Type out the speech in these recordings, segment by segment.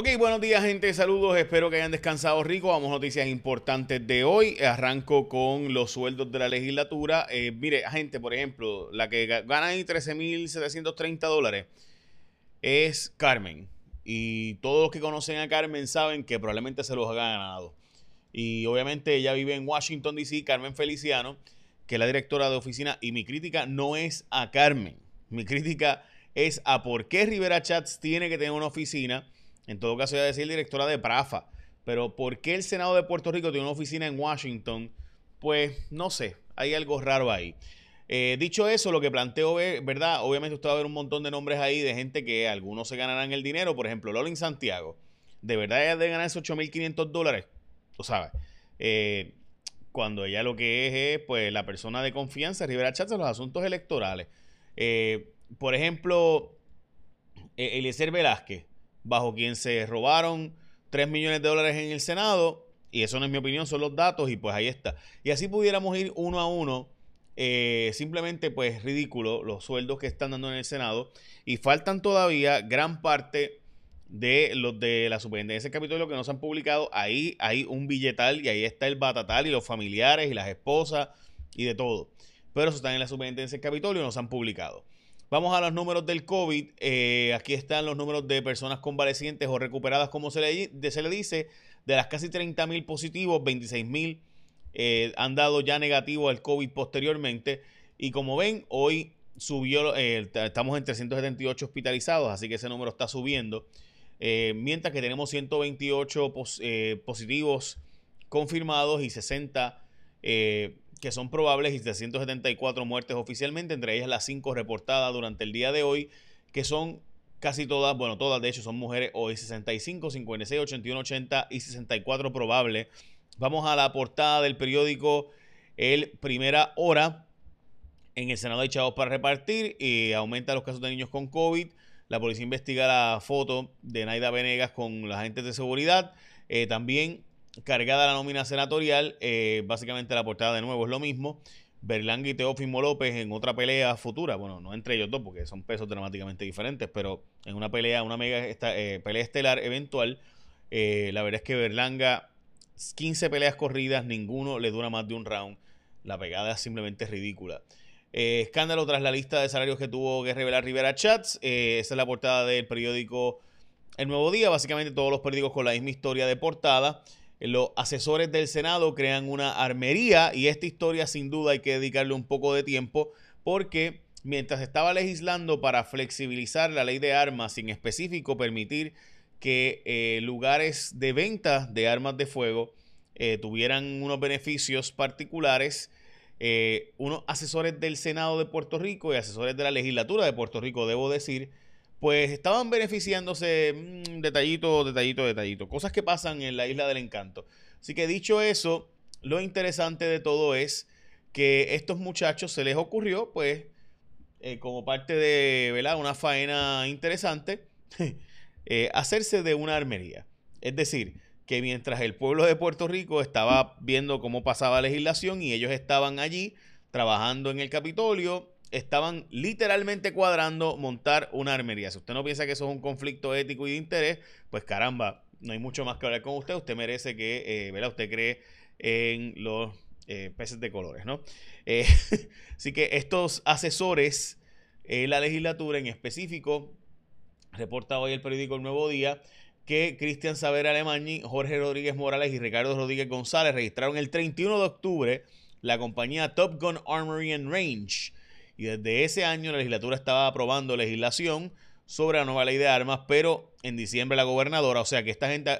Ok, buenos días gente, saludos, espero que hayan descansado rico. Vamos a noticias importantes de hoy. Arranco con los sueldos de la legislatura. Eh, mire, gente, por ejemplo, la que gana ahí 13.730 dólares es Carmen. Y todos los que conocen a Carmen saben que probablemente se los ha ganado. Y obviamente ella vive en Washington, D.C., Carmen Feliciano, que es la directora de oficina. Y mi crítica no es a Carmen. Mi crítica es a por qué Rivera Chats tiene que tener una oficina en todo caso, voy a decir directora de Prafa. Pero ¿por qué el Senado de Puerto Rico tiene una oficina en Washington? Pues no sé, hay algo raro ahí. Eh, dicho eso, lo que planteo, ¿verdad? Obviamente usted va a ver un montón de nombres ahí de gente que algunos se ganarán el dinero. Por ejemplo, Lolin Santiago. ¿De verdad ella debe ganarse 8.500 dólares? Tú sabes. Eh, cuando ella lo que es es pues la persona de confianza, Rivera en los asuntos electorales. Eh, por ejemplo, Eliezer Velázquez bajo quien se robaron 3 millones de dólares en el Senado. Y eso no es mi opinión, son los datos y pues ahí está. Y así pudiéramos ir uno a uno. Eh, simplemente pues ridículo los sueldos que están dando en el Senado. Y faltan todavía gran parte de los de la superintendencia del Capitolio que no se han publicado. Ahí hay un billetal y ahí está el batatal y los familiares y las esposas y de todo. Pero eso están en la superintendencia del Capitolio y no se han publicado. Vamos a los números del COVID. Eh, aquí están los números de personas convalecientes o recuperadas, como se le, dice. De las casi 30 mil positivos, 26 mil eh, han dado ya negativo al COVID posteriormente. Y como ven, hoy subió, eh, estamos en 378 hospitalizados, así que ese número está subiendo. mientras que tenemos 128 positivos confirmados y 60 que son probables y 374 muertes oficialmente, entre ellas las 5 reportadas durante el día de hoy, que son casi todas, bueno, todas de hecho son mujeres hoy, 65, 56, 81, 80 y 64 probables. Vamos a la portada del periódico El Primera Hora. En el Senado hay chavos para repartir y aumenta los casos de niños con COVID. La policía investiga la foto de Naida Venegas con los agentes de seguridad. Eh, también cargada la nómina senatorial. Eh, básicamente la portada de nuevo es lo mismo. Berlanga y Teófimo López en otra pelea futura, bueno, no entre ellos dos porque son pesos dramáticamente diferentes, pero en una pelea, una mega eh, pelea estelar eventual, eh, la verdad es que Berlanga, 15 peleas corridas, ninguno le dura más de un round. La pegada es simplemente ridícula. escándalo tras la lista de salarios que tuvo que revelar Rivera Chats. esa es la portada del periódico El Nuevo Día. Básicamente todos los periódicos con la misma historia de portada los asesores del Senado crean una armería y esta historia sin duda hay que dedicarle un poco de tiempo porque mientras estaba legislando para flexibilizar la ley de armas, sin específico permitir que eh, lugares de venta de armas de fuego eh, tuvieran unos beneficios particulares, eh, unos asesores del Senado de Puerto Rico y asesores de la legislatura de Puerto Rico, debo decir, pues estaban beneficiándose mm, detallito, detallito, detallito. Cosas que pasan en la isla del encanto. Así que dicho eso, lo interesante de todo es que estos muchachos se les ocurrió, pues, eh, como parte de ¿verdad? una faena interesante, eh, hacerse de una armería. Es decir, que mientras el pueblo de Puerto Rico estaba viendo cómo pasaba la legislación y ellos estaban allí trabajando en el Capitolio, estaban literalmente cuadrando montar una armería. Si usted no piensa que eso es un conflicto ético y de interés, pues caramba, no hay mucho más que hablar con usted. Usted merece que, eh, ¿verdad? Usted cree en los eh, peces de colores, ¿no? Eh, así que estos asesores, la legislatura en específico, reporta hoy el periódico El Nuevo Día, que Cristian Saber Alemani, Jorge Rodríguez Morales y Ricardo Rodríguez González registraron el 31 de octubre la compañía Top Gun Armory and Range y desde ese año la legislatura estaba aprobando legislación sobre la nueva ley de armas, pero en diciembre la gobernadora, o sea que esta gente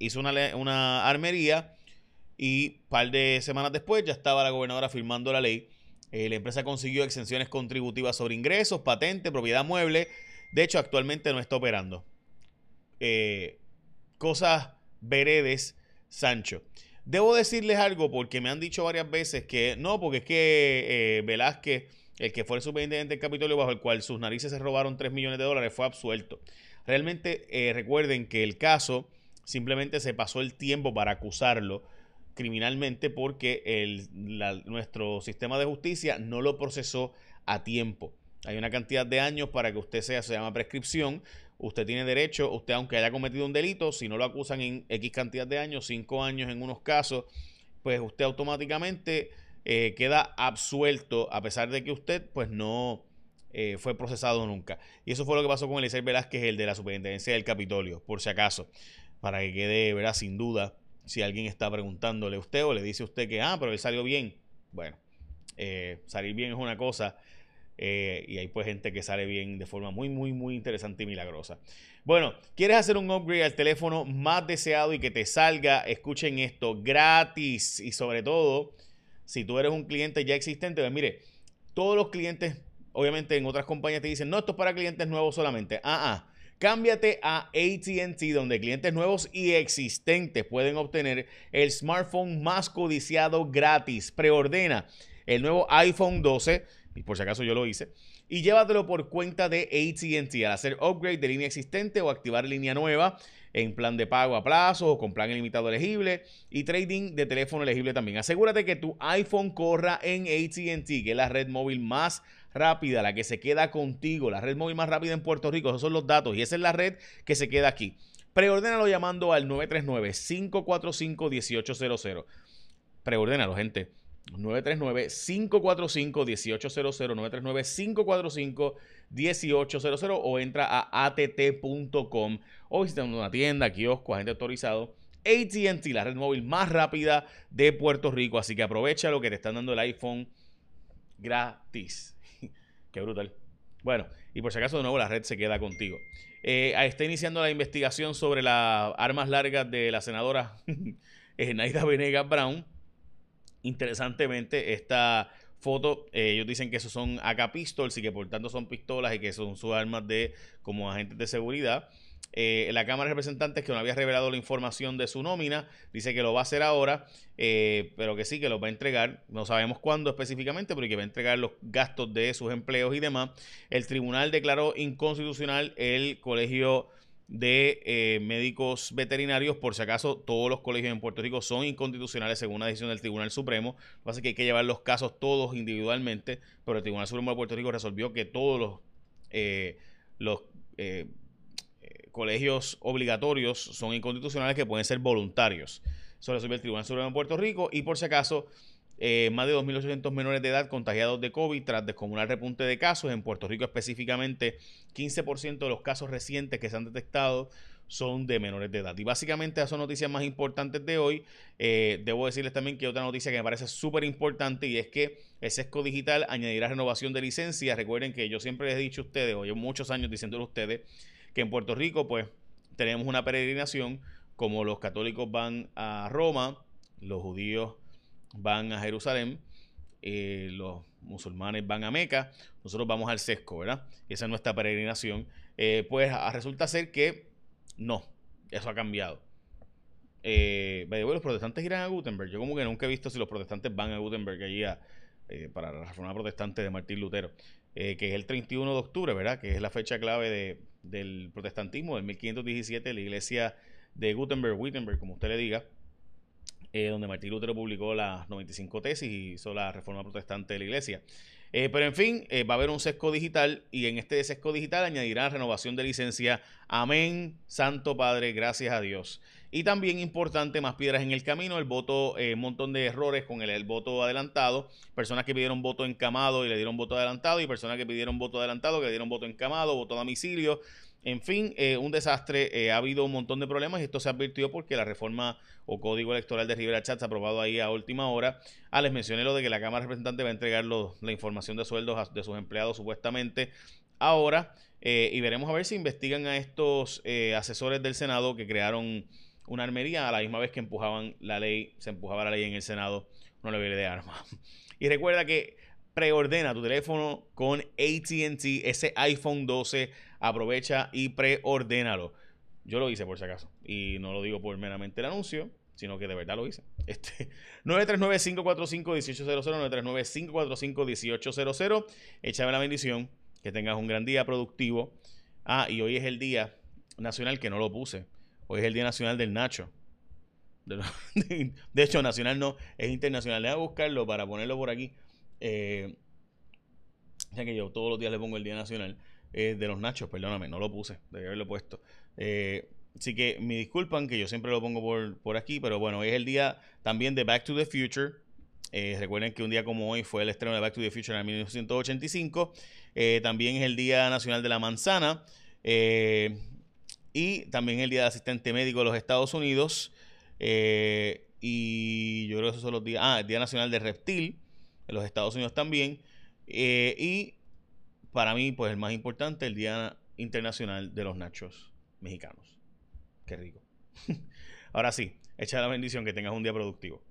hizo una, una armería y un par de semanas después ya estaba la gobernadora firmando la ley. Eh, la empresa consiguió exenciones contributivas sobre ingresos, patente, propiedad mueble. De hecho, actualmente no está operando. Eh, cosas veredes, Sancho. Debo decirles algo porque me han dicho varias veces que no, porque es que eh, Velázquez el que fue el superintendente del Capitolio bajo el cual sus narices se robaron 3 millones de dólares, fue absuelto. Realmente eh, recuerden que el caso simplemente se pasó el tiempo para acusarlo criminalmente porque el, nuestro sistema de justicia no lo procesó a tiempo. Hay una cantidad de años para que usted sea, se llama prescripción. usted tiene derecho, usted aunque haya cometido un delito, si no lo acusan en X cantidad de años, 5 años en unos casos, pues usted automáticamente eh, queda absuelto a pesar de que usted pues no eh, fue procesado nunca. Y eso fue lo que pasó con Eliezer Velázquez, el de la superintendencia del Capitolio, por si acaso, para que quede, ¿verdad? Sin duda, si alguien está preguntándole a usted o le dice a usted que, ah, pero él salió bien. Bueno, eh, salir bien es una cosa. y hay pues gente que sale bien de forma muy, muy, muy interesante y milagrosa. Bueno, ¿quieres hacer un upgrade al teléfono más deseado y que te salga? Escuchen esto, gratis y sobre todo si tú eres un cliente ya existente, pues mire, todos los clientes, obviamente en otras compañías te dicen, no, esto es para clientes nuevos solamente. Ah, ah. Cámbiate a ATT, donde clientes nuevos y existentes pueden obtener el smartphone más codiciado gratis. Preordena el nuevo iPhone 12, y por si acaso yo lo hice, y llévatelo por cuenta de ATT al hacer upgrade de línea existente o activar línea nueva en plan de pago a plazo o con plan ilimitado elegible y trading de teléfono elegible también. Asegúrate que tu iPhone corra en ATT, que es la red móvil más rápida, la que se queda contigo, la red móvil más rápida en Puerto Rico. Esos son los datos y esa es la red que se queda aquí. Preordénalo llamando al 939-545-1800. Preordénalo, gente. 939-545-1800, 939-545-1800 o entra a att.com o visita una tienda, kiosco, agente autorizado. ATT, la red móvil más rápida de Puerto Rico, así que aprovecha lo que te están dando el iPhone gratis. Qué brutal. Bueno, y por si acaso de nuevo la red se queda contigo. Eh, está iniciando la investigación sobre las armas largas de la senadora Naida Venegas Brown Interesantemente, esta foto, eh, ellos dicen que esos son AK pistols y que por tanto son pistolas y que son sus armas de como agentes de seguridad. Eh, la Cámara de Representantes, que no había revelado la información de su nómina, dice que lo va a hacer ahora, eh, pero que sí, que lo va a entregar. No sabemos cuándo específicamente, pero que va a entregar los gastos de sus empleos y demás. El tribunal declaró inconstitucional el colegio de eh, médicos veterinarios. Por si acaso, todos los colegios en Puerto Rico son inconstitucionales según una decisión del Tribunal Supremo. Lo que que hay que llevar los casos todos individualmente, pero el Tribunal Supremo de Puerto Rico resolvió que todos los, eh, los eh, colegios obligatorios son inconstitucionales que pueden ser voluntarios. Eso resolvió el Tribunal Supremo de Puerto Rico y por si acaso eh, más de 2.800 menores de edad contagiados de COVID tras descomunal repunte de casos. En Puerto Rico específicamente, 15% de los casos recientes que se han detectado son de menores de edad. Y básicamente esas son noticias más importantes de hoy. Eh, debo decirles también que otra noticia que me parece súper importante y es que el SESCO Digital añadirá renovación de licencias. Recuerden que yo siempre les he dicho a ustedes, o yo muchos años diciéndole a ustedes, que en Puerto Rico pues tenemos una peregrinación como los católicos van a Roma, los judíos van a Jerusalén, eh, los musulmanes van a Meca, nosotros vamos al sesco, ¿verdad? Esa es nuestra peregrinación. Eh, pues resulta ser que no, eso ha cambiado. Eh, los protestantes irán a Gutenberg. Yo como que nunca he visto si los protestantes van a Gutenberg allí eh, para la reforma protestante de Martín Lutero, que es el 31 de octubre, ¿verdad? Que es la fecha clave de, del protestantismo, del 1517, la iglesia de Gutenberg, Wittenberg, como usted le diga, eh, donde Martín Lutero publicó las 95 tesis y hizo la reforma protestante de la iglesia. Eh, pero en fin, eh, va a haber un sesco digital y en este sesco digital añadirá renovación de licencia. Amén, Santo Padre, gracias a Dios. Y también importante, más piedras en el camino, el voto, un montón de errores con el, el, voto adelantado, personas que pidieron voto encamado y le dieron voto adelantado y personas que pidieron voto adelantado que le dieron voto encamado, voto a domicilio. En fin, eh, un desastre. Eh, ha habido un montón de problemas y esto se advirtió porque la reforma o código electoral de Rivera Chatz aprobado ahí a última hora. Ah, les mencioné lo de que la Cámara de Representantes va a entregar la información de sueldos de sus empleados supuestamente ahora. Eh, y veremos a ver si investigan a estos asesores del Senado que crearon una armería a la misma vez que empujaban la ley, se empujaba la ley en el Senado, una ley de armas. Y recuerda que preordena tu teléfono con ATT, ese iPhone 12 aprovecha y preordénalo. Yo lo hice por si acaso. Y no lo digo por meramente el anuncio, sino que de verdad lo hice. Este, 939-545-1800, 939-545-1800. Échame la bendición. Que tengas un gran día productivo. Ah, y hoy es el día nacional que no lo puse. Hoy es el día nacional del Nacho. De, hecho, nacional no, es internacional. Deja buscarlo para ponerlo por aquí. Eh, ya que yo todos los días le pongo el día nacional. de los nachos, perdóname, no lo puse, debí haberlo puesto. así que me disculpan que yo siempre lo pongo por, por aquí, pero bueno, hoy es el día también de Back to the Future. recuerden que un día como hoy fue el estreno de Back to the Future en 1985. también es el Día Nacional de la Manzana. Y también el Día del Asistente Médico de los Estados Unidos. y yo creo que esos son los días. Ah, el Día Nacional de Reptil en los Estados Unidos también. Eh, y para mí, pues el más importante, el Día Internacional de los Nachos Mexicanos. Qué rico. Ahora sí, echa la bendición, que tengas un día productivo.